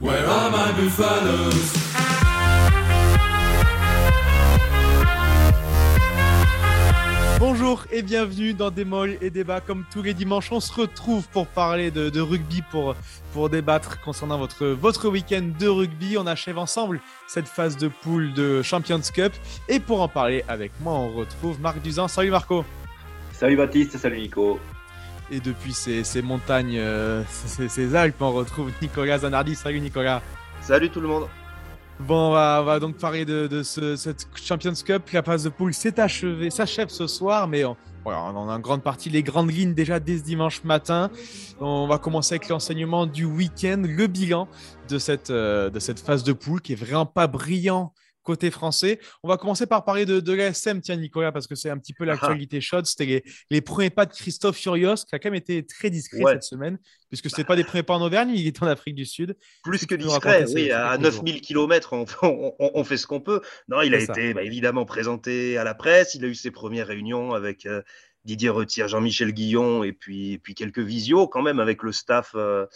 Where are my buffaloes? Bonjour et bienvenue dans Des molles et débats. Comme tous les dimanches, on se retrouve pour parler de, de rugby, pour, pour débattre concernant votre, votre week-end de rugby. On achève ensemble cette phase de poule de Champions Cup. Et pour en parler avec moi, on retrouve Marc Duzan. Salut Marco. Salut Baptiste, salut Nico. Et depuis ces, ces montagnes, euh, ces, ces Alpes, on retrouve Nicolas Zanardi. Salut Nicolas. Salut tout le monde. Bon, on va, on va donc parler de, de ce, cette Champions Cup. La phase de poule s'est achevée, s'achève ce soir, mais on, voilà, on a en grande partie les grandes lignes déjà dès ce dimanche matin. On va commencer avec l'enseignement du week-end, le bilan de cette, euh, de cette phase de poule qui est vraiment pas brillant côté français. On va commencer par parler de, de l'ASM, tiens Nicolas, parce que c'est un petit peu l'actualité chaude. C'était les, les, premiers pas de Christophe Furios, qui a quand même été très discret Ouais. cette semaine, puisque ce n'est pas des premiers pas en Auvergne, il est en Afrique du Sud. Plus que discret, oui, ces- à ces 9000 km, on, on- fait ce qu'on peut. Non, il a ça. été bah, évidemment présenté à la presse, il a eu ses premières réunions avec euh, Didier Retire, Jean-Michel Guillon et puis, et puis quelques visios quand même avec le staff euh,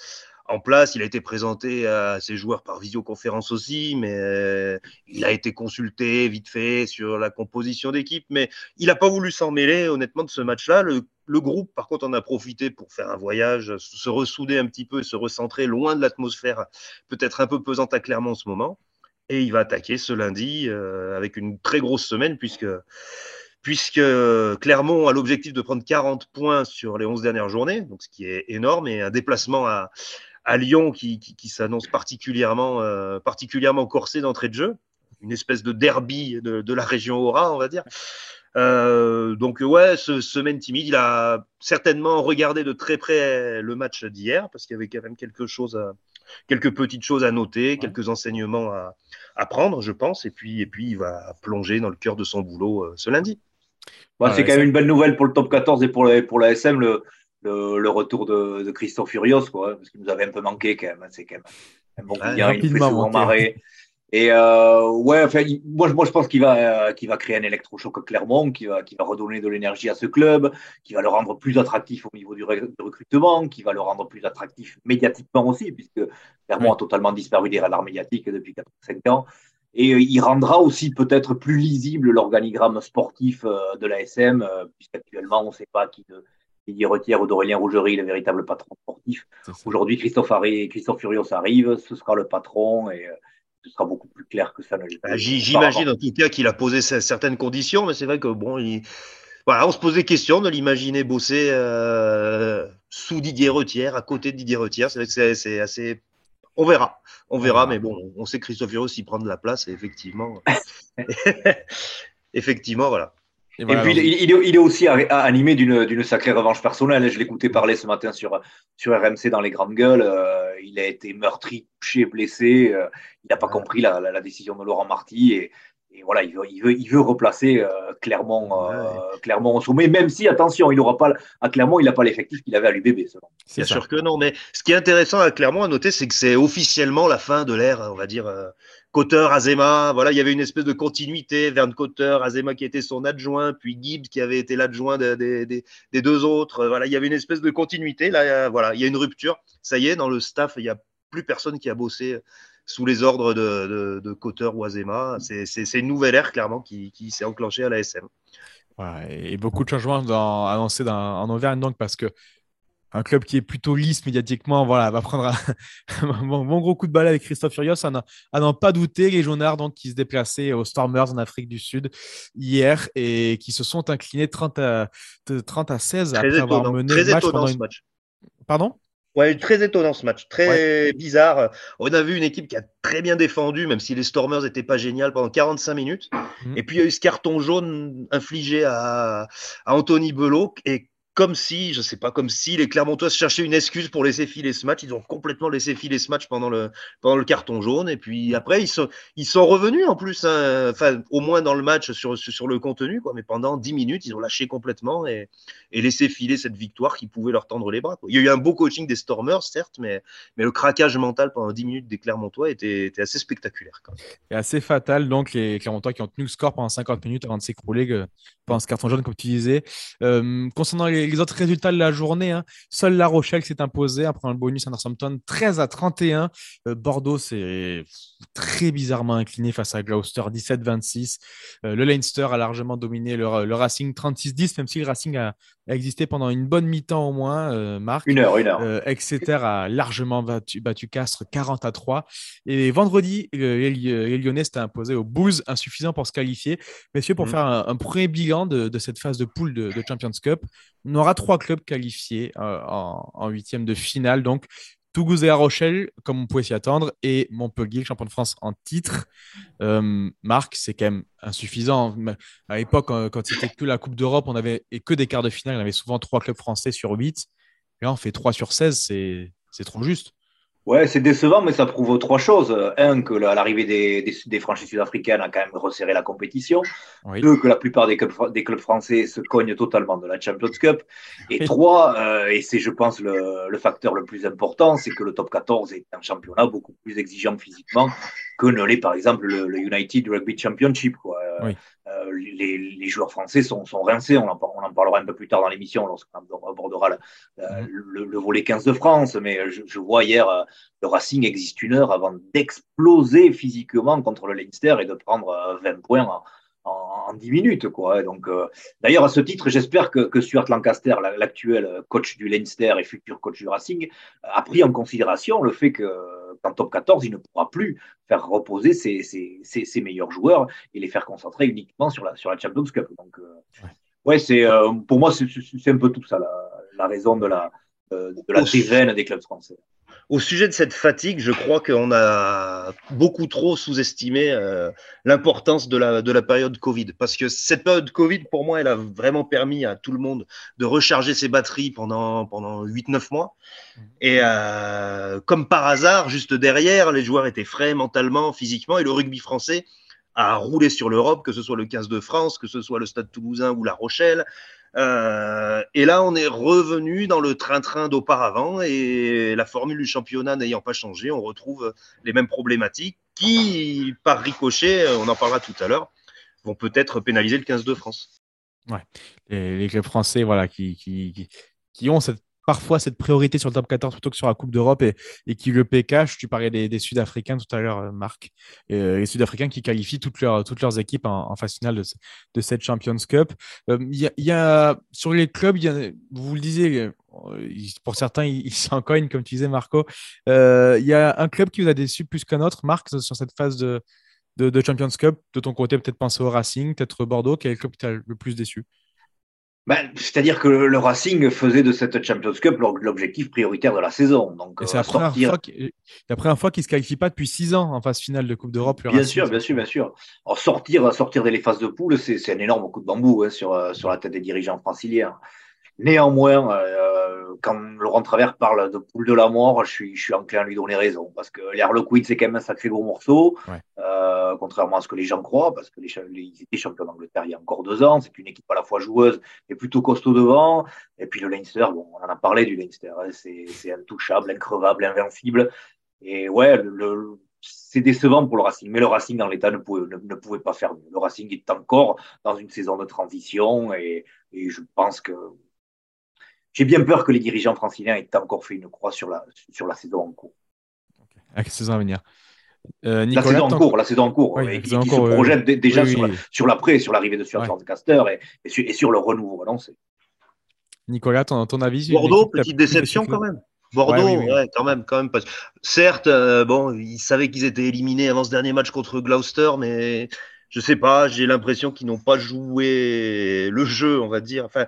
en place. Il a été présenté à ses joueurs par visioconférence aussi, mais euh, il a été consulté vite fait sur la composition d'équipe, mais il n'a pas voulu s'en mêler honnêtement de ce match-là. Le, groupe, par contre, en a profité pour faire un voyage, se ressouder un petit peu et se recentrer loin de l'atmosphère peut-être un peu pesante à Clermont en ce moment. Et il va attaquer ce lundi euh, avec une très grosse semaine puisque, puisque Clermont a l'objectif de prendre 40 points sur les 11 dernières journées, donc ce qui est énorme, et un déplacement à, à Lyon qui, qui, qui s'annonce particulièrement, euh, particulièrement corsé d'entrée de jeu, une espèce de derby de, de la région Aura, on va dire. Euh, donc ouais, ce, semaine timide, il a certainement regardé de très près le match d'hier parce qu'il y avait quand même quelque chose, à, quelques petites choses à noter, quelques enseignements à, à, prendre, je pense, et puis et puis il va plonger dans le cœur de son boulot euh, ce lundi. Bon, Ah c'est ouais, quand même une belle nouvelle pour le top 14 et pour, le, pour la SM, le, le, le retour de, de Christophe Furios, quoi, parce qu'il nous avait un peu manqué quand même. C'est quand même un bon client, il nous fait souvent marrer. Et euh, ouais, enfin, moi, je- moi je pense qu'il va, euh, qu'il va créer un électrochoc à Clermont, qui va, qui va redonner de l'énergie à ce club, qui va le rendre plus attractif au niveau du, recrutement, qui va le rendre plus attractif médiatiquement aussi, puisque Clermont a totalement disparu des radars médiatiques depuis 4-5 ans. Et euh, il rendra aussi peut-être plus lisible l'organigramme sportif euh, de l'ASM, puisqu'actuellement, on ne sait pas qui de Didier Retière ou d'Aurélien Rougerie, le véritable patron sportif. Aujourd'hui, Christophe, Harry, Christophe Furios arrive, ce sera le patron et euh, ce sera beaucoup plus clair que ça. Bah, auparavant. J'imagine en tout cas qu'il a posé ce- certaines conditions, mais c'est vrai que bon, il... voilà, on se pose des questions de l'imaginer bosser euh, sous Didier Retière, à côté de Didier Retière. C'est vrai que c'est- assez. On verra, on verra, mais bon, on sait que Christophe Furios il prend de la place et effectivement, effectivement, voilà. Et voilà, puis, il, il est, il est aussi animé d'une sacrée revanche personnelle. Je l'écoutais parler ce matin sur, sur RMC dans les grandes gueules. Euh, il a été meurtri, touché, blessé. Euh, il n'a pas compris la, la, la décision de Laurent Marty. Et, et voilà, il veut, il veut, il veut replacer euh, Clermont, euh, Clermont au sommet, même si, attention, il aura pas, à Clermont, il n'a pas l'effectif qu'il avait à l'UBB. Bien ça. sûr que non, mais ce qui est intéressant à Clermont à noter, c'est que c'est officiellement la fin de l'ère, on va dire, euh, Cotter, Azema. Voilà, il y avait une espèce de continuité. Verne Cotter, Azema qui était son adjoint, puis Gibbs qui avait été l'adjoint de- de- de- des deux autres. Euh, Voilà, il y avait une espèce de continuité. Là, euh, voilà, il y a une rupture. Ça y est, dans le staff, il n'y a plus personne qui a bossé sous les ordres de, de, de Cotter ou Azema. C'est une nouvelle ère, clairement, qui, qui s'est enclenchée à la SM. Voilà, et beaucoup de changements dans, annoncés dans- en Auvergne, donc, parce que un club qui est plutôt lisse médiatiquement, voilà, va prendre un, bon, bon gros coup de balai avec Christophe Furios, à n'en- pas douter, les Jaunards donc, qui se déplaçaient aux Stormers en Afrique du Sud hier et qui se sont inclinés 30 à, de 30 à 16 Très après avoir mené le match pendant une... match. Pardon? Ouais, très étonnant ce match, très bizarre. On a vu une équipe qui a très bien défendu, même si les Stormers n'étaient pas géniales pendant 45 minutes. Mhm. Et puis il y a eu ce carton jaune infligé à, à Anthony Belot. Et comme si, je sais pas, comme si les Clermontois cherchaient une excuse pour laisser filer ce match. Ils ont complètement laissé filer ce match pendant le, carton jaune. Et puis après, ils sont, revenus en plus, hein. enfin, au moins dans le match sur, le contenu. Mais pendant 10 minutes, ils ont lâché complètement et, laissé filer cette victoire qui pouvait leur tendre les bras. Il y a eu un beau coaching des Stormers, certes, mais, le craquage mental pendant 10 minutes des Clermontois était, assez spectaculaire. Quand même. Et assez fatal, donc, les Clermontois qui ont tenu le score pendant 50 minutes avant de s'écrouler pendant ce carton jaune, comme tu disais. Euh, concernant les, les, autres résultats de la journée. Hein. Seul La Rochelle s'est imposé après un bonus à Northampton 13 à 31. Euh, Bordeaux s'est très bizarrement incliné face à Gloucester 17-26. Euh, le Leinster a largement dominé le, Racing 36-10, même si le Racing a, existé pendant une bonne mi-temps au moins, Marc. Une heure, une heure. Exeter a largement battu, battu Castres 40 à 3. Et vendredi, les, Lyonnais s'étaient imposés aux Bulls, insuffisant pour se qualifier. Messieurs, pour mmh. faire un, premier bilan de, cette phase de poule de, Champions Cup, on aura trois clubs qualifiés euh, en huitième de finale. Donc, Toulouse et La Rochelle, comme on pouvait s'y attendre, et Montpellier, champion de France en titre. Euh, Marc, c'est quand même insuffisant. À l'époque, quand c'était que la Coupe d'Europe, on avait et que des quarts de finale, on avait souvent trois clubs français sur huit. Là, on fait 3 sur 16, c'est trop juste. Ouais, c'est décevant, mais ça prouve trois choses. Un, que l'arrivée des, des, des, franchises sud-africaines a quand même resserré la compétition. Deux, que la plupart des clubs, des clubs français se cognent totalement de la Champions Cup. Et trois, euh, et c'est, je pense, le, le, facteur le plus important, c'est que le top 14 est un championnat beaucoup plus exigeant physiquement que ne l'est, par exemple, le, le, United Rugby Championship. Quoi. Oui. Euh, les, les, joueurs français sont, sont rincés. On en, on en, parlera un peu plus tard dans l'émission lorsqu'on abordera le, mhm. le, le, volet 15 de France. Mais je, je vois hier, euh, le Racing existe une heure avant d'exploser physiquement contre le Leinster et de prendre 20 euh, points en, en, 10 minutes. Quoi. Donc, D'ailleurs, à ce titre, j'espère que, que Stuart Lancaster, l'actuel coach du Leinster et futur coach du Racing, a pris en considération le fait que qu'en top 14, il ne pourra plus faire reposer ses, ses, ses, meilleurs joueurs et les faire concentrer uniquement sur la, sur la Champions Cup. Donc, euh, ouais, c'est, euh, pour moi, c'est un peu tout ça, la, la raison de la, euh, de la déveine des clubs français. Au sujet de cette fatigue, je crois qu'on a beaucoup trop sous-estimé euh, l'importance de la, de la période Covid. Parce que cette période Covid, pour moi, elle a vraiment permis à tout le monde de recharger ses batteries pendant, pendant 8-9 mois. Et euh, comme par hasard, juste derrière, les joueurs étaient frais mentalement, physiquement, et le rugby français a roulé sur l'Europe, que ce soit le 15 de France, que ce soit le Stade toulousain ou La Rochelle. Euh, et là, on est revenu dans le train-train d'auparavant et la formule du championnat n'ayant pas changé, on retrouve les mêmes problématiques qui, par ricochet, on en parlera tout à l'heure, vont peut-être pénaliser le 15 de France. Ouais, les, clubs français, voilà, qui, qui, qui ont cette parfois cette priorité sur le top 14 plutôt que sur la Coupe d'Europe et, qui le PK. Tu parlais des, Sud-Africains tout à l'heure, euh, Marc. Euh, les Sud-Africains qui qualifient toutes leurs, toutes leurs équipes en, phase finale de, cette Champions Cup. Euh, y, a, sur les clubs, vous le disiez, pour certains, ils s'en cognent, comme tu disais, Marco. Il y a un club qui vous a déçu plus qu'un autre, Marc, sur cette phase de, de, de Champions Cup? De ton côté, peut-être penser au Racing, peut-être Bordeaux. Quel est club t'a le plus déçu? Ben, C'est-à-dire que le Racing faisait de cette Champions Cup l'objectif prioritaire de la saison. Donc, c'est la, la, première fois qu'il ne se qualifie pas depuis six ans en phase finale de Coupe d'Europe. Bien sûr, bien sûr, bien sûr. Alors, sortir, sortir des phases de poule, c'est un énorme coup de bambou hein, sur, euh, sur la tête des dirigeants franciliens. Néanmoins, euh, quand Laurent Travers parle de poule de la mort, je suis, je suis enclin à lui donner raison. Parce que les Harlequins, c'est quand même un sacré gros morceau, euh, contrairement à ce que les gens croient, parce que les, ils étaient champions d'Angleterre il y a encore deux ans. C'est une équipe à la fois joueuse et plutôt costaud devant. Et puis le Leinster, bon, on en a parlé du Leinster, hein, c'est intouchable, increvable, invincible. Et ouais, le, c'est décevant pour le Racing, mais le Racing dans l'état ne pouvait, ne, pouvait pas faire mieux. Le Racing est encore dans une saison de transition et, et je pense que j'ai bien peur que les dirigeants franciliens aient encore fait une croix sur la, sur la saison en cours. La saison à venir. Euh, la saison en cours, la saison en cours, et qui, se projette déjà sur, l'après, sur l'arrivée de Stuart Lancaster et, et, sur, le renouveau annoncé. Nicolas, ton, ton avis Bordeaux, petite déception quand même. Bordeaux, ouais, quand même, quand même. Certes, euh, bon, ils savaient qu'ils étaient éliminés avant ce dernier match contre Gloucester, mais je sais pas, j'ai l'impression qu'ils n'ont pas joué le jeu, on va dire. Enfin,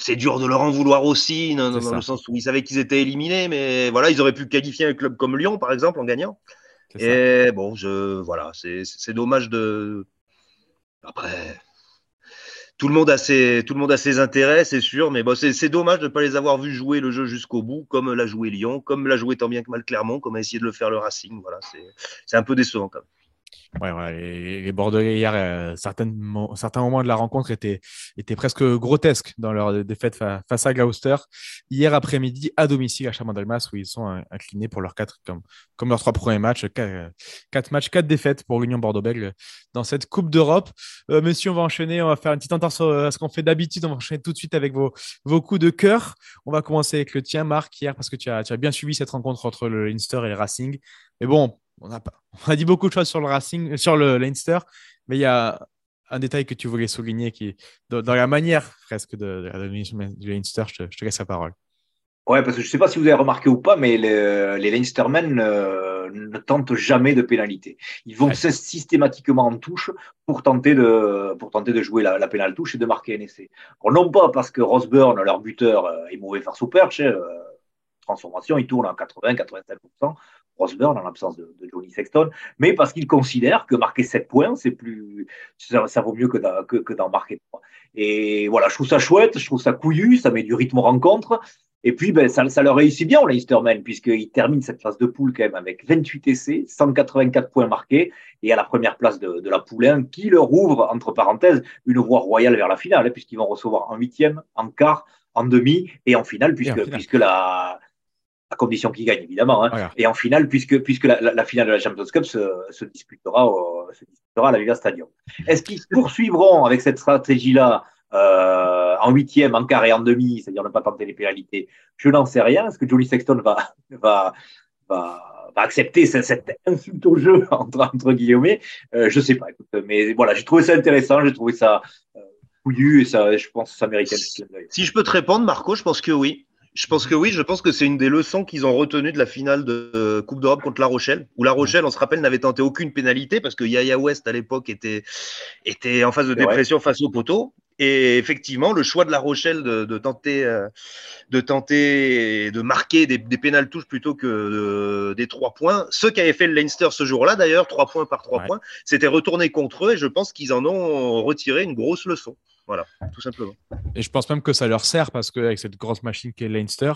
c'est dur de leur en vouloir aussi, dans, le sens où ils savaient qu'ils étaient éliminés, mais voilà, ils auraient pu qualifier un club comme Lyon, par exemple, en gagnant. Et bon, je, voilà, c'est dommage de. Après, tout le monde a ses, tout le monde a ses intérêts, c'est sûr, mais bon, c'est dommage de ne pas les avoir vus jouer le jeu jusqu'au bout, comme l'a joué Lyon, comme l'a joué tant bien que mal Clermont, comme a essayé de le faire le Racing. Voilà, c'est un peu décevant quand même. Ouais, les, les Bordelais hier, euh, certains moments de la rencontre étaient, presque grotesques dans leur défaite face à Gloucester. Hier après-midi, à domicile à Chamandelmas, où ils sont inclinés pour leurs quatre, comme, leurs trois premiers matchs, quatre, matchs, quatre défaites pour l'Union Bordeaux-Bègles dans cette Coupe d'Europe. Euh, messieurs, on va enchaîner, on va faire une petite entorse à ce qu'on fait d'habitude. On va enchaîner tout de suite avec vos, coups de cœur. On va commencer avec le tien, Marc, hier, parce que tu as, tu as bien suivi cette rencontre entre le Leinster et le Racing. Mais bon, on a, pas, on a dit beaucoup de choses sur le Racing, sur le Leinster, mais il y a un détail que tu voulais souligner qui dans, dans la manière presque de, de, du Leinster. Je te, je te, laisse la parole. Ouais, parce que je ne sais pas si vous avez remarqué ou pas, mais les, les Leinstermen euh, ne tentent jamais de pénalité. Ils vont ouais. systématiquement en touche pour tenter de, pour tenter de jouer la, la pénale touche et de marquer un essai. Alors, non pas parce que Rosburn, leur buteur, est mauvais face au perche. Euh, transformation, il tourne en 80-85%. Rosberg en l'absence de, de, Johnny Sexton, mais parce qu'il considère que marquer 7 points, c'est plus, ça, ça, vaut mieux que d'en que, que marquer 3. Et voilà, je trouve ça chouette, je trouve ça couillu, ça met du rythme aux rencontres. Et puis, ben, ça, ça leur réussit bien, les Eastermen, puisqu'ils terminent cette phase de poule quand même avec 28 essais, 184 points marqués, et à la première place de, de la poule 1, qui leur ouvre, entre parenthèses, une voie royale vers la finale, hein, puisqu'ils vont recevoir en huitième, en quart, en demi et en finale, puisque, en finale. puisque la, à condition qu'ils gagnent évidemment. Hein. Voilà. Et en finale, puisque, puisque la, la, la, finale de la Champions Cup se, se disputera, au, se disputera à la Viva Stadium. Est-ce qu'ils poursuivront avec cette stratégie-là euh, en huitième, en quart et en demi, c'est-à-dire ne pas tenter les pénalités? Je n'en sais rien. Est-ce que Jolie Sexton va, va, va, va accepter cette, cette, insulte au jeu entre, entre guillemets? Euh, Je sais pas. Écoute, mais voilà, j'ai trouvé ça intéressant, j'ai trouvé ça euh, couillu et ça, je pense que ça méritait. Si je peux te répondre, Marco, je pense que oui. Je pense que oui, je pense que c'est une des leçons qu'ils ont retenues de la finale de Coupe d'Europe contre La Rochelle, où La Rochelle, on se rappelle, n'avait tenté aucune pénalité parce que Yaya West à l'époque était, était en phase de dépression ouais. face au poteau. Et effectivement, le choix de La Rochelle de, de tenter, euh, de tenter de marquer des, des pénales touches plutôt que de, des trois points. Ceux qui avaient fait le Leinster ce jour-là, d'ailleurs, trois points par trois ouais. points, c'était retourné contre eux et je pense qu'ils en ont retiré une grosse leçon. Voilà, tout simplement. Et je pense même que ça leur sert parce qu'avec cette grosse machine qu'est Leinster,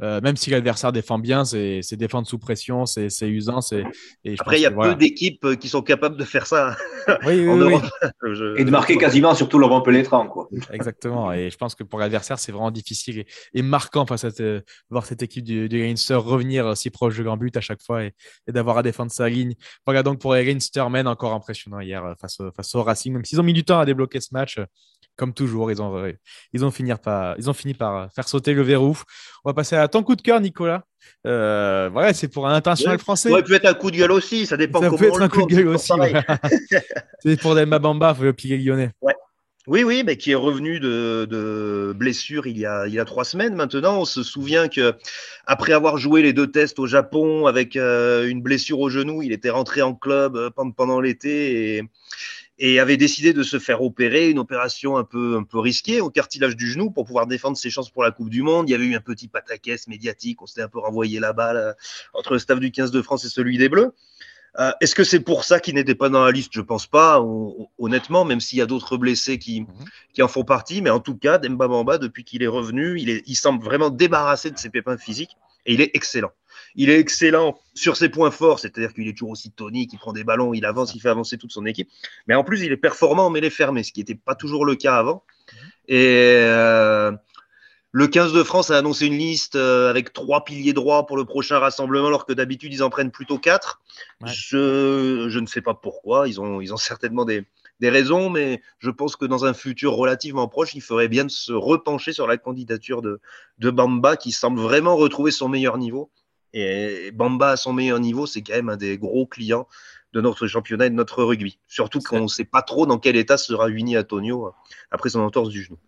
euh, même si l'adversaire défend bien, c'est défendre sous pression, c'est usant. Et Après, il y a peu voilà. d'équipes euh, qui sont capables de faire ça oui, oui, en Europe. Je... Et de marquer quasiment sur tout leur rang pénétrant. Quoi. Exactement. Et je pense que pour l'adversaire, c'est vraiment difficile et, et, marquant face à cette, voir cette équipe du, du Leinster revenir si proche de grand but à chaque fois et, et d'avoir à défendre sa ligne. Voilà donc pour les Leinster men, encore impressionnant hier face, face au Racing, même s'ils ont mis du temps à débloquer ce match comme toujours, ils ont, ils ont, fini par, ils ont fini par faire sauter le verrou. On va passer à ton coup de cœur, Nicolas. Euh, voilà, c'est pour un international ouais, français. Ça peut être un coup de gueule aussi, ça dépend ça peut être un coup de gueule aussi. c'est pour Demba Bamba, le pilier lyonnais. Ouais. Oui, oui, mais qui est revenu de, de blessure il y, a, il y a trois semaines maintenant. On se souvient que après avoir joué les deux tests au Japon avec euh, une blessure au genou, il était rentré en club euh, pendant l'été et et avait décidé de se faire opérer, une opération un peu, un peu risquée au cartilage du genou pour pouvoir défendre ses chances pour la Coupe du Monde. Il y avait eu un petit pataquès médiatique, on s'était un peu renvoyé la balle euh, entre le staff du 15 de France et celui des Bleus. Euh, Est-ce que c'est pour ça qu'il n'était pas dans la liste? Je pense pas, honnêtement, même s'il y a d'autres blessés qui, mmh. qui en font partie. Mais en tout cas, Demba Bamba, depuis qu'il est revenu, il, est, il semble vraiment débarrassé de ses pépins physiques et il est excellent. Il est excellent sur ses points forts, c'est-à-dire qu'il est toujours aussi tonique, il prend des ballons, il avance, il fait avancer toute son équipe. Mais en plus, il est performant en mêlée fermée, ce qui n'était pas toujours le cas avant. Et euh, le 15 de France a annoncé une liste euh, avec trois piliers droits pour le prochain rassemblement, alors que d'habitude, ils en prennent plutôt quatre. Ouais. Je, je, ne sais pas pourquoi. Ils ont, ils ont certainement des, des raisons, mais je pense que dans un futur relativement proche, il ferait bien de se repencher sur la candidature de, de Bamba, qui semble vraiment retrouver son meilleur niveau. Et Bamba à son meilleur niveau, c'est quand même un des gros clients de notre championnat et de notre rugby. Surtout qu'on ne sait pas trop dans quel état sera Vini Antonio après son entorse du genou.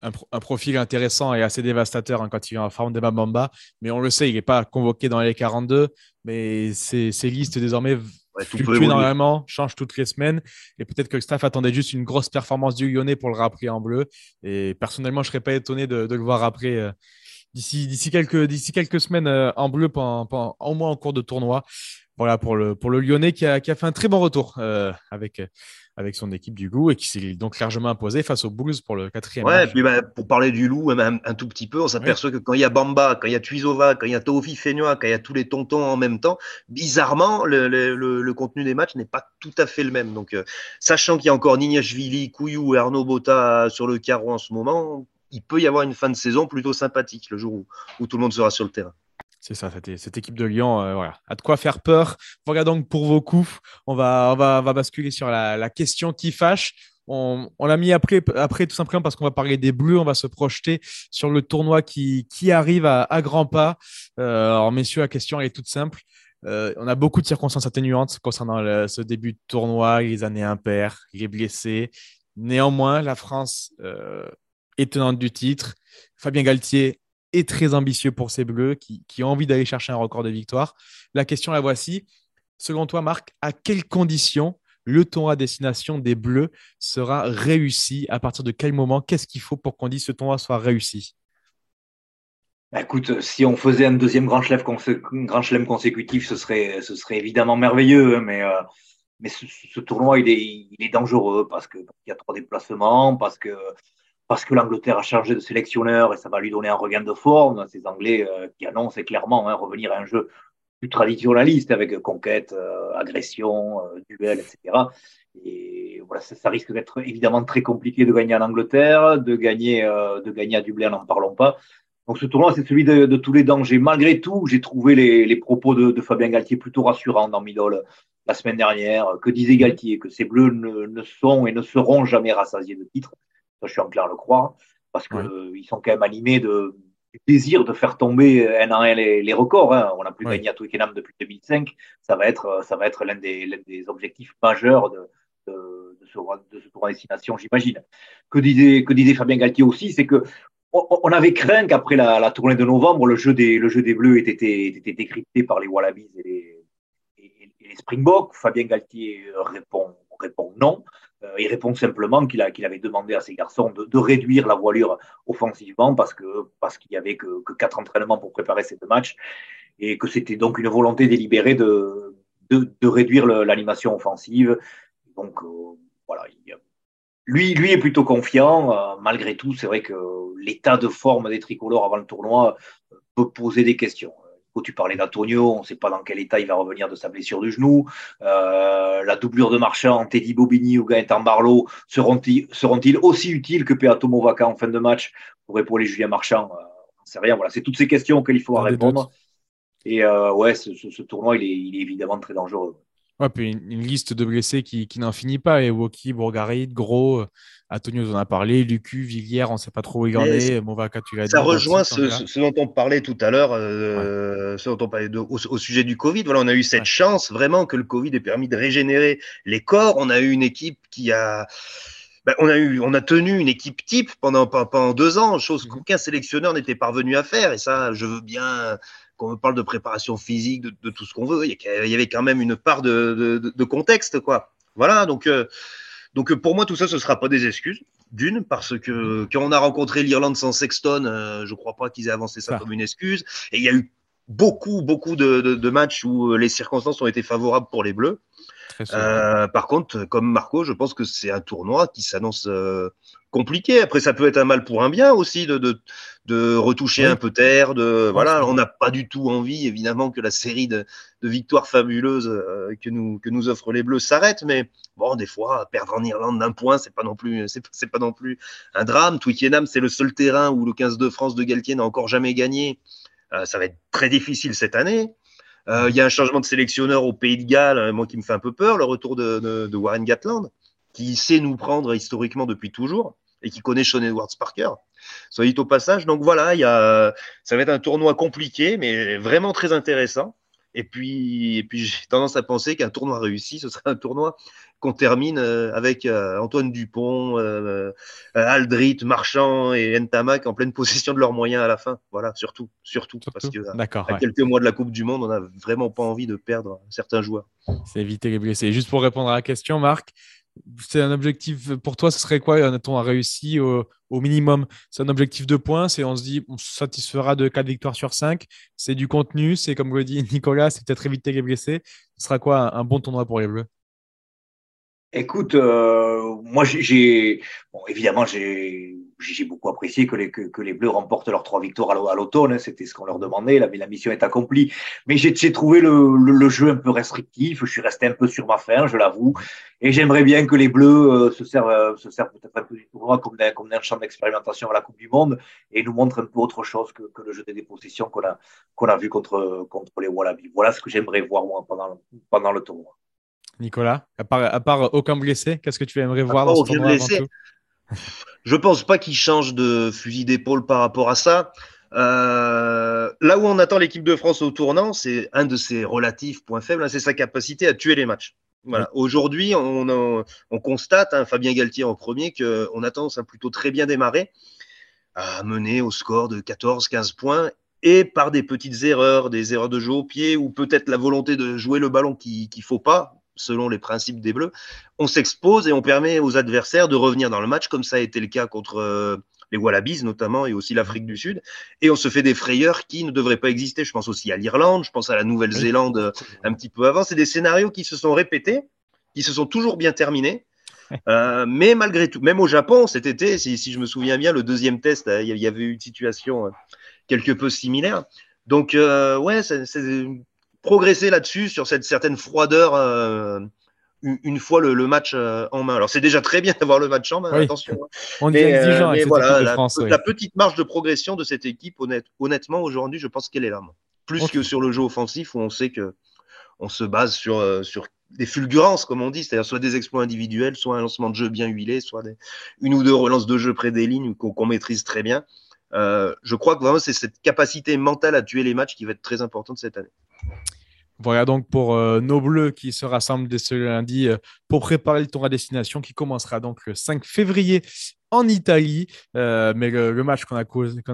Un, pro un, profil intéressant et assez dévastateur hein, quand il est en forme de Bamba, mais on le sait, il n'est pas convoqué dans les 42, mais ses, ses listes désormais ouais, fluctuent énormément, changent toutes les semaines, et peut-être que le staff attendait juste une grosse performance du Lyonnais pour le rappeler en bleu, et personnellement, je ne serais pas étonné de, de le voir après euh, d'ici quelques, d'ici quelques semaines en bleu, pendant, au moins en cours de tournoi. Voilà pour le, pour le Lyonnais qui a, qui a fait un très bon retour avec, avec son équipe du Loup et qui s'est donc largement imposé face aux Bulls pour le quatrième. Ouais, puis bah, pour parler du Loup, un, un tout petit peu, on s'aperçoit que quand il y a Bamba, quand il y a Tuizova, quand il y a Tofi Fenua, quand il y a tous les tontons en même temps, bizarrement, le, le, le, contenu des matchs n'est pas tout à fait le même. Donc, euh, sachant qu'il y a encore Nignashvili, Couillou et Arnaud Botta sur le carreau en ce moment, il peut y avoir une fin de saison plutôt sympathique le jour où, où tout le monde sera sur le terrain. C'est ça, cette, équipe de Lyon, euh, a de quoi faire peur. Voilà donc pour vos coups. On va, on va, va basculer sur la, question qui fâche. On, l'a mis après, après tout simplement parce qu'on va parler des Bleus. On va se projeter sur le tournoi qui, qui arrive à, grands pas. Euh, alors, messieurs, la question est toute simple. Euh, on a beaucoup de circonstances atténuantes concernant ce début de tournoi, les années impaires, les blessés. Néanmoins, la France est tenante du titre. Fabien Galtier est très ambitieux pour ses Bleus, qui, qui ont envie d'aller chercher un record de victoire. La question la voici. Selon toi, Marc, à quelles conditions le tournoi à destination des Bleus sera réussi? À partir de quel moment? Qu'est-ce qu'il faut pour qu'on dise ce tournoi soit réussi? Bah, Écoute, si on faisait un deuxième grand chelem, consécutif, ce serait, évidemment merveilleux, hein, mais, euh, ce, tournoi, il est, il est dangereux parce qu'il y a trop déplacements, parce que parce que l'Angleterre a changé de sélectionneur et ça va lui donner un regain de forme. Ces Anglais euh, qui annoncent clairement hein, revenir à un jeu plus traditionnaliste avec conquête, euh, agression, euh, duel, etc. Et voilà, ça, risque d'être évidemment très compliqué de gagner en Angleterre, de gagner, de gagner à Dublin, n'en parlons pas. Donc ce tournoi, c'est celui de, tous les dangers. Malgré tout, j'ai trouvé les, propos de, Fabien Galtier plutôt rassurants dans Midol la semaine dernière. Que disait Galtier? Que ces Bleus ne, ne sont et ne seront jamais rassasiés de titres je suis enclin à le croire, parce qu'ils sont quand même animés de, du désir de faire tomber un à un les, records. Hein. On n'a plus gagné à Twickenham depuis 2005. Ça va être, ça va être l'un des, des, objectifs majeurs de, de, de ce, de ce destination, j'imagine. Que disait, que disait Fabien Galtier aussi, c'est que on avait craint qu'après la, la, tournée de novembre, le jeu des, le jeu des Bleus ait été, été décrypté par les Wallabies et les, et, et les Springboks. Fabien Galtier répond, répond non. Euh, il répond simplement qu'il avait demandé à ses garçons de, réduire la voilure offensivement parce qu'il y avait que, quatre entraînements pour préparer ces deux matchs et que c'était donc une volonté délibérée de de, réduire l'animation offensive. Donc euh, voilà, lui lui est plutôt confiant. Euh, malgré tout, c'est vrai que l'état de forme des tricolores avant le tournoi peut poser des questions tu parlais d'Antonio, on ne sait pas dans quel état il va revenir de sa blessure du genou. Euh, la doublure de Marchand, Teddy Bobigny ou Gaëtan Barlow seront-ils seront aussi utiles que Peato Movaca en fin de match pour épauler Julien Marchand? Euh, On ne sait rien. Voilà, c'est toutes ces questions auxquelles il faudra répondre. Et euh, ouais, ce, tournoi, il est, il est évidemment très dangereux. Ouais, puis une, liste de blessés qui, qui n'en finit pas. Et Woki, Bourgarit, Gros, Antonio vous en a parlé, Lucu, Villiers, on ne sait pas trop où il en est. Movaka, tu l'as Ça rejoint ce, dont on parlait tout à l'heure, euh, ce dont on parlait de, au, sujet du Covid. Voilà, on a eu cette chance vraiment que le Covid ait permis de régénérer les corps. On a eu une équipe qui a. Ben, on, a eu, on a tenu une équipe type pendant, pendant deux ans, chose mmh qu'aucun sélectionneur n'était parvenu à faire. Et ça, je veux bien qu'on parle de préparation physique, de, tout ce qu'on veut, il y avait quand même une part de, contexte, quoi. Voilà, donc, euh, donc pour moi, tout ça, ce ne sera pas des excuses. D'une, parce que quand on a rencontré l'Irlande sans Sexton, euh, je ne crois pas qu'ils aient avancé ça comme une excuse. Et il y a eu beaucoup, beaucoup de, matchs où les circonstances ont été favorables pour les Bleus. Euh, par contre, comme Marco, je pense que c'est un tournoi qui s'annonce compliqué. Après, ça peut être un mal pour un bien aussi de, de, de retoucher un peu terre. De, voilà, on n'a pas du tout envie, évidemment, que la série de, de victoires fabuleuses euh, que, nous, que nous offrent les Bleus s'arrête. Mais bon, des fois, perdre en Irlande d'un point, c'est pas non plus, c'est, pas non plus un drame. Twickenham, c'est le seul terrain où le 15 de France de Galtier n'a encore jamais gagné. Euh, ça va être très difficile cette année. Euh, il y a un changement de sélectionneur au Pays de Galles, moi qui me fait un peu peur, le retour de, de, de Warren Gatland qui sait nous prendre historiquement depuis toujours et qui connaît Sean Edwards Parker. Soit dit au passage. Donc voilà, il y a, ça va être un tournoi compliqué, mais vraiment très intéressant. Et puis, et puis j'ai tendance à penser qu'un tournoi réussi, ce sera un tournoi qu'on termine euh, avec euh, Antoine Dupont, euh, Aldrit, Marchand et Ntamak en pleine possession de leurs moyens à la fin. Voilà, surtout, surtout, parce que à, quelques mois de la Coupe du Monde, on n'a vraiment pas envie de perdre certains joueurs. C'est éviter les blessés. Juste pour répondre à la question, Marc, c'est un objectif pour toi, ce serait quoi On a réussi au, minimum? C'est un objectif de points, c'est on se dit on se satisfera de 4 victoires sur 5, c'est du contenu, c'est comme le dit Nicolas, c'est peut-être éviter les blessés. Ce sera quoi un, bon tournoi pour les Bleus? Écoute, euh, moi j'ai, bon, évidemment j'ai j'ai beaucoup apprécié que les, que, les Bleus remportent leurs trois victoires à l'automne. Hein, c'était ce qu'on leur demandait. La, la mission est accomplie. Mais j'ai trouvé le, le, jeu un peu restrictif. Je suis resté un peu sur ma faim, je l'avoue. Et j'aimerais bien que les Bleus euh, se servent, euh, se servent peut-être un peu du tournoi comme d'un, comme champ d'expérimentation à la Coupe du Monde et nous montrent un peu autre chose que, que le jeu des dépositions qu'on a, qu'on a vu contre, contre les Wallabies. Voilà ce que j'aimerais voir moi pendant, pendant le tournoi. Nicolas, à part, à part aucun blessé, qu'est-ce que tu aimerais voir dans ce tournoi je pense pas qu'il change de fusil d'épaule par rapport à ça. Euh, là où on attend l'équipe de France au tournant, c'est un de ses relatifs points faibles, hein, c'est sa capacité à tuer les matchs. Voilà. Aujourd'hui, on, constate, hein, Fabien Galtier en premier, qu'on a tendance à plutôt très bien démarrer, à mener au score de 14-15 points, et par des petites erreurs, des erreurs de jeu au pied, ou peut-être la volonté de jouer le ballon qu'il ne faut pas, selon les principes des Bleus, on s'expose et on permet aux adversaires de revenir dans le match, comme ça a été le cas contre euh, les Wallabies notamment et aussi l'Afrique du Sud. Et on se fait des frayeurs qui ne devraient pas exister. Je pense aussi à l'Irlande, je pense à la Nouvelle-Zélande euh, un petit peu avant. C'est des scénarios qui se sont répétés, qui se sont toujours bien terminés. Euh, mais malgré tout, même au Japon cet été, si, je me souviens bien, le deuxième test, il y avait eu une situation quelque peu similaire. Donc, ouais, c'est progresser là-dessus, sur cette certaine froideur, euh, une, fois le, match euh, en main. Alors, c'est déjà très bien d'avoir le match en main, attention. Hein. On est exigeant mais voilà, la, France, la, petite marge de progression de cette équipe, honnête, honnêtement, aujourd'hui, je pense qu'elle est là. Plus que sur le jeu offensif, où on sait que on se base sur, euh, sur des fulgurances, comme on dit, c'est-à-dire soit des exploits individuels, soit un lancement de jeu bien huilé, soit une ou deux relances de jeu près des lignes qu'on maîtrise très bien. je crois que vraiment, c'est cette capacité mentale à tuer les matchs qui va être très importante cette année. Voilà donc pour euh, nos Bleus qui se rassemblent dès ce lundi euh, pour préparer le tour à destination qui commencera donc le 5 février en Italie. Euh, mais le, match qu'on a,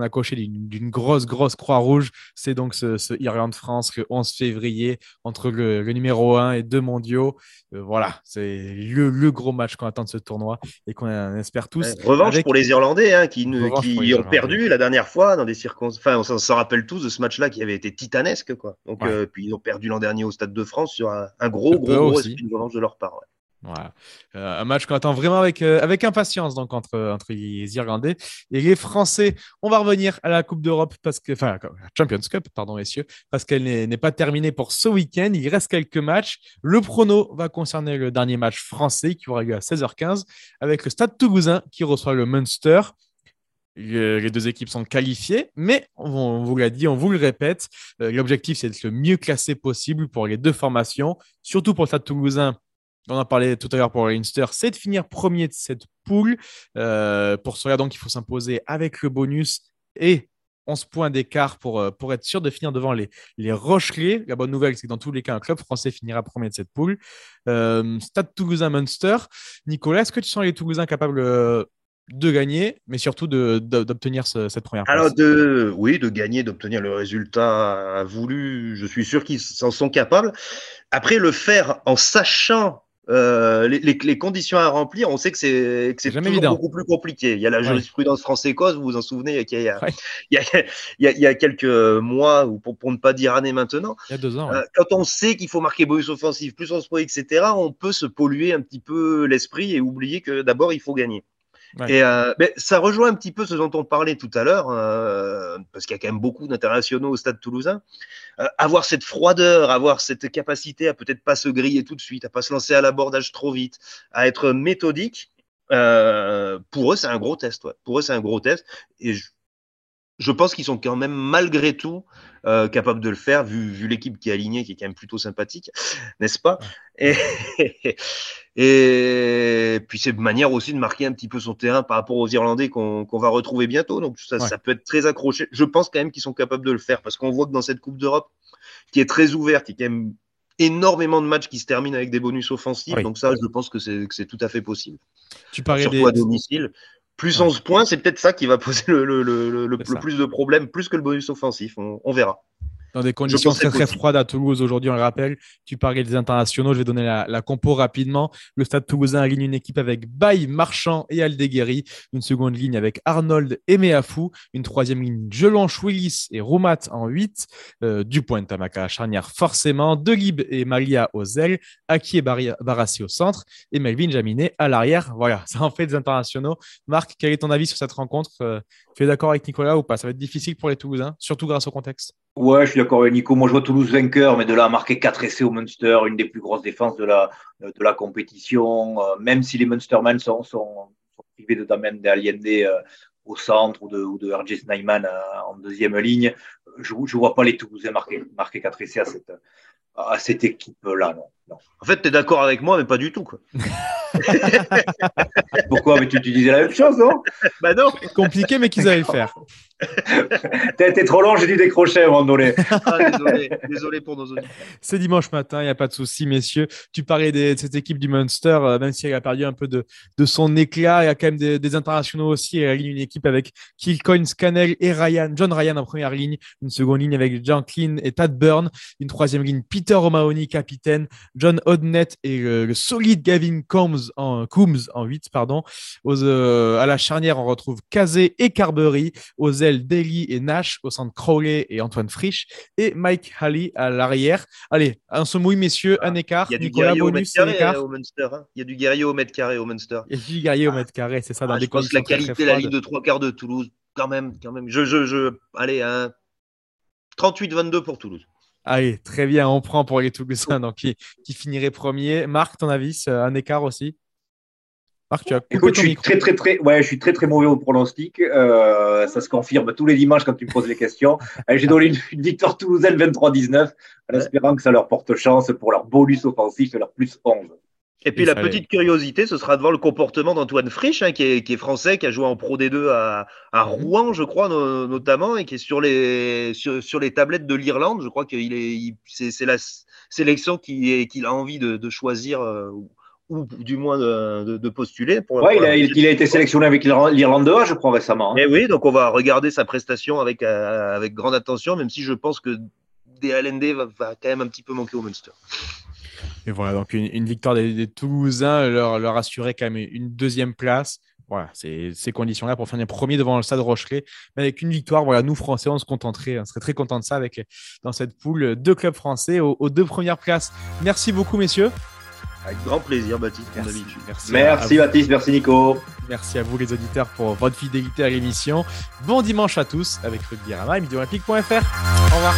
coché d'une grosse, grosse croix rouge, c'est donc ce, ce Irlande-France le 11 février entre le, numéro 1 et 2 mondiaux. Euh, voilà, c'est le, gros match qu'on attend de ce tournoi et qu'on espère tous. revanche pour les Irlandais hein, qui, qui ont perdu la dernière fois dans des circonstances. Enfin, on s'en rappelle tous de ce match-là qui avait été titanesque. Quoi. Donc, euh, puis ils ont perdu l'an dernier au Stade de France sur un, gros, gros, gros esprit de revanche de leur part. Voilà. Euh, un match qu'on attend vraiment avec, euh, avec impatience donc entre, entre les Irlandais et les Français. On va revenir à la Coupe d'Europe parce que, enfin, Champions Cup, pardon messieurs, parce qu'elle n'est pas terminée pour ce week-end. Il reste quelques matchs. Le prono va concerner le dernier match français qui aura lieu à 16h15 avec le Stade Toulousain qui reçoit le Munster. Les deux équipes sont qualifiées, mais on vous l'a dit, on vous le répète, euh, l'objectif c'est d'être le mieux classé possible pour les deux formations, surtout pour le Stade Toulousain on en parlait tout à l'heure pour Leinster, c'est de finir premier de cette poule. Euh, pour cela, donc, il faut s'imposer avec le bonus et 11 points d'écart pour, euh, pour être sûr de finir devant les, les Rochelais. La bonne nouvelle, c'est que dans tous les cas, un club français finira premier de cette poule. Euh, Stade Toulousain-Munster. Nicolas, est-ce que tu sens les Toulousains capables de gagner, mais surtout d'obtenir cette première place? Alors, de, oui, de gagner, d'obtenir le résultat voulu, je suis sûr qu'ils s'en sont capables. Après, le faire en sachant euh, les, les, conditions à remplir, on sait que c'est beaucoup plus compliqué. Il y a la jurisprudence France-Écosse, vous vous en souvenez, il y, a, il, y a, il y a, quelques mois, ou pour, pour, ne pas dire années maintenant. Il y a deux ans. Euh, quand on sait qu'il faut marquer bonus offensif, plus on se etc., on peut se polluer un petit peu l'esprit et oublier que d'abord il faut gagner. Et euh, mais ça rejoint un petit peu ce dont on parlait tout à l'heure, euh, parce qu'il y a quand même beaucoup d'internationaux au stade toulousain. Euh, avoir cette froideur, avoir cette capacité à peut-être pas se griller tout de suite, à pas se lancer à l'abordage trop vite, à être méthodique, euh, pour eux c'est un gros test. Ouais. Pour eux c'est un gros test. Et je, je pense qu'ils sont quand même malgré tout euh, capables de le faire, vu, vu l'équipe qui est alignée, qui est quand même plutôt sympathique, n'est-ce pas? Et, et, puis c'est une manière aussi de marquer un petit peu son terrain par rapport aux Irlandais qu'on va retrouver bientôt. Donc ça, ça peut être très accroché. Je pense quand même qu'ils sont capables de le faire parce qu'on voit que dans cette Coupe d'Europe, qui est très ouverte, qui est quand même énormément de matchs qui se terminent avec des bonus offensifs. Donc ça, je pense que c'est tout à fait possible. Tu parlais Surtout à domicile. Plus 11 points, c'est peut-être ça qui va poser le, le, le, le plus de problèmes, plus que le bonus offensif. On, verra. Dans des conditions très très froides à Toulouse aujourd'hui, on le rappelle. Tu parlais des internationaux, je vais donner la, la compo rapidement. Le Stade toulousain aligne une équipe avec Baye, Marchand et Aldeguerri. Une seconde ligne avec Arnold et Meafou. Une troisième ligne, Jelonch, Willis et Roumat en 8. Euh, Dupoint, Tamaka, charnière forcément. Delib et Malia aux ailes. Aki et Barassi au centre. Et Melvin Jaminet à l'arrière. Voilà, ça en fait des internationaux. Marc, quel est ton avis sur cette rencontre? Euh, Tu es d'accord avec Nicolas ou pas? Ça va être difficile pour les Toulousains, surtout grâce au contexte. Ouais, je suis d'accord avec Nico. Moi, je vois Toulouse vainqueur, mais de là à marquer 4 essais au Munster, une des plus grosses défenses de la, de la compétition, euh, même si les Munstermen sont, sont, privés de Damen de Allende euh, au centre ou de, ou de RJ Snyman euh, en deuxième ligne, je ne vois pas les Toulousains marquer, marquer 4 essais à cette, à cette équipe-là. Non, non. En fait, tu es d'accord avec moi, mais pas du tout. Quoi. Pourquoi Mais tu, tu, disais la même chose, non? Bah non. Compliqué, mais qu'ils allaient le faire. T'as été trop long, j'ai dû décrocher à un moment donné. Ah, désolé, désolé pour nos auditeurs. C'est dimanche matin, il n'y a pas de souci, messieurs. Tu parlais de cette équipe du Munster, euh, même si elle a perdu un peu de, de son éclat, il y a quand même des, des internationaux aussi. Elle aligne une équipe avec Kilcoin, Scannell et Ryan, John Ryan en première ligne, une seconde ligne avec John Clean et Tad Byrne, une troisième ligne Peter O'Mahony, capitaine, John Odnet et le, le solide Gavin Combs en, Coombs en 8, pardon. Aux, euh, à la charnière, on retrouve Kazé et Carberry. Aux ailes, Daly et Nash. Au centre, Crowley et Antoine Frisch. Et Mike Halley à l'arrière. Allez, un se mouille, messieurs, un écart. Il y a du Nicolas guerrier Bonus, au mètre carré au Munster. Il y a du guerrier au mètre carré au Munster. Il y a du guerrier au mètre carré, c'est ça, dans Ah, des je pense que la qualité, la ligne de trois quarts de Toulouse, quand même, quand même. Je, je, je, allez, un 38-22 pour Toulouse. Allez, très bien, on prend pour les Toulousains, donc qui, qui finirait premier. Marc, ton avis, c'est un écart aussi? Marc, tu as coupé Écoute, je suis micro. très très très, ouais, je suis très très mauvais au pronostic. Euh, ça se confirme tous les dimanches quand tu me poses les questions. J'ai donné une, une victoire toulousaine 23-19, en espérant que ça leur porte chance pour leur bonus offensif et leur plus 11. Et puis la petite curiosité, ce sera devant le comportement d'Antoine Frisch, hein, qui, est, qui est français, qui a joué en Pro D2 à, à Rouen, je crois, no- notamment, et qui est sur les, sur, sur les tablettes de l'Irlande. Je crois qu'il est, il- c'est, c'est la sélection qu'il, est- qu'il a envie de, de choisir, euh, ou, ou du moins de, de- de postuler. Pour, Ouais, pour il a, la- il, il a été sélectionné avec l'Irlande l'Irlande 2, je crois, récemment. hein. Eh oui, donc on va regarder sa prestation avec, euh, avec grande attention, même si je pense que DLND va, va quand même un petit peu manquer au Munster. Et voilà, donc une, une victoire des, des Toulousains leur, leur assurait quand même une deuxième place. Voilà, c'est ces conditions-là pour finir premier devant le Stade Rochelet. Mais avec une victoire, voilà, nous Français, on se contenterait, on serait très content de ça avec dans cette poule deux clubs français aux, aux deux premières places. Merci beaucoup, messieurs. Avec grand plaisir, Baptiste, comme Merci, d'habitude. merci. Baptiste, merci Nico. Merci à vous les auditeurs pour votre fidélité à l'émission. Bon dimanche à tous avec Rugby Rama et MidiOlympique.fr. Au revoir.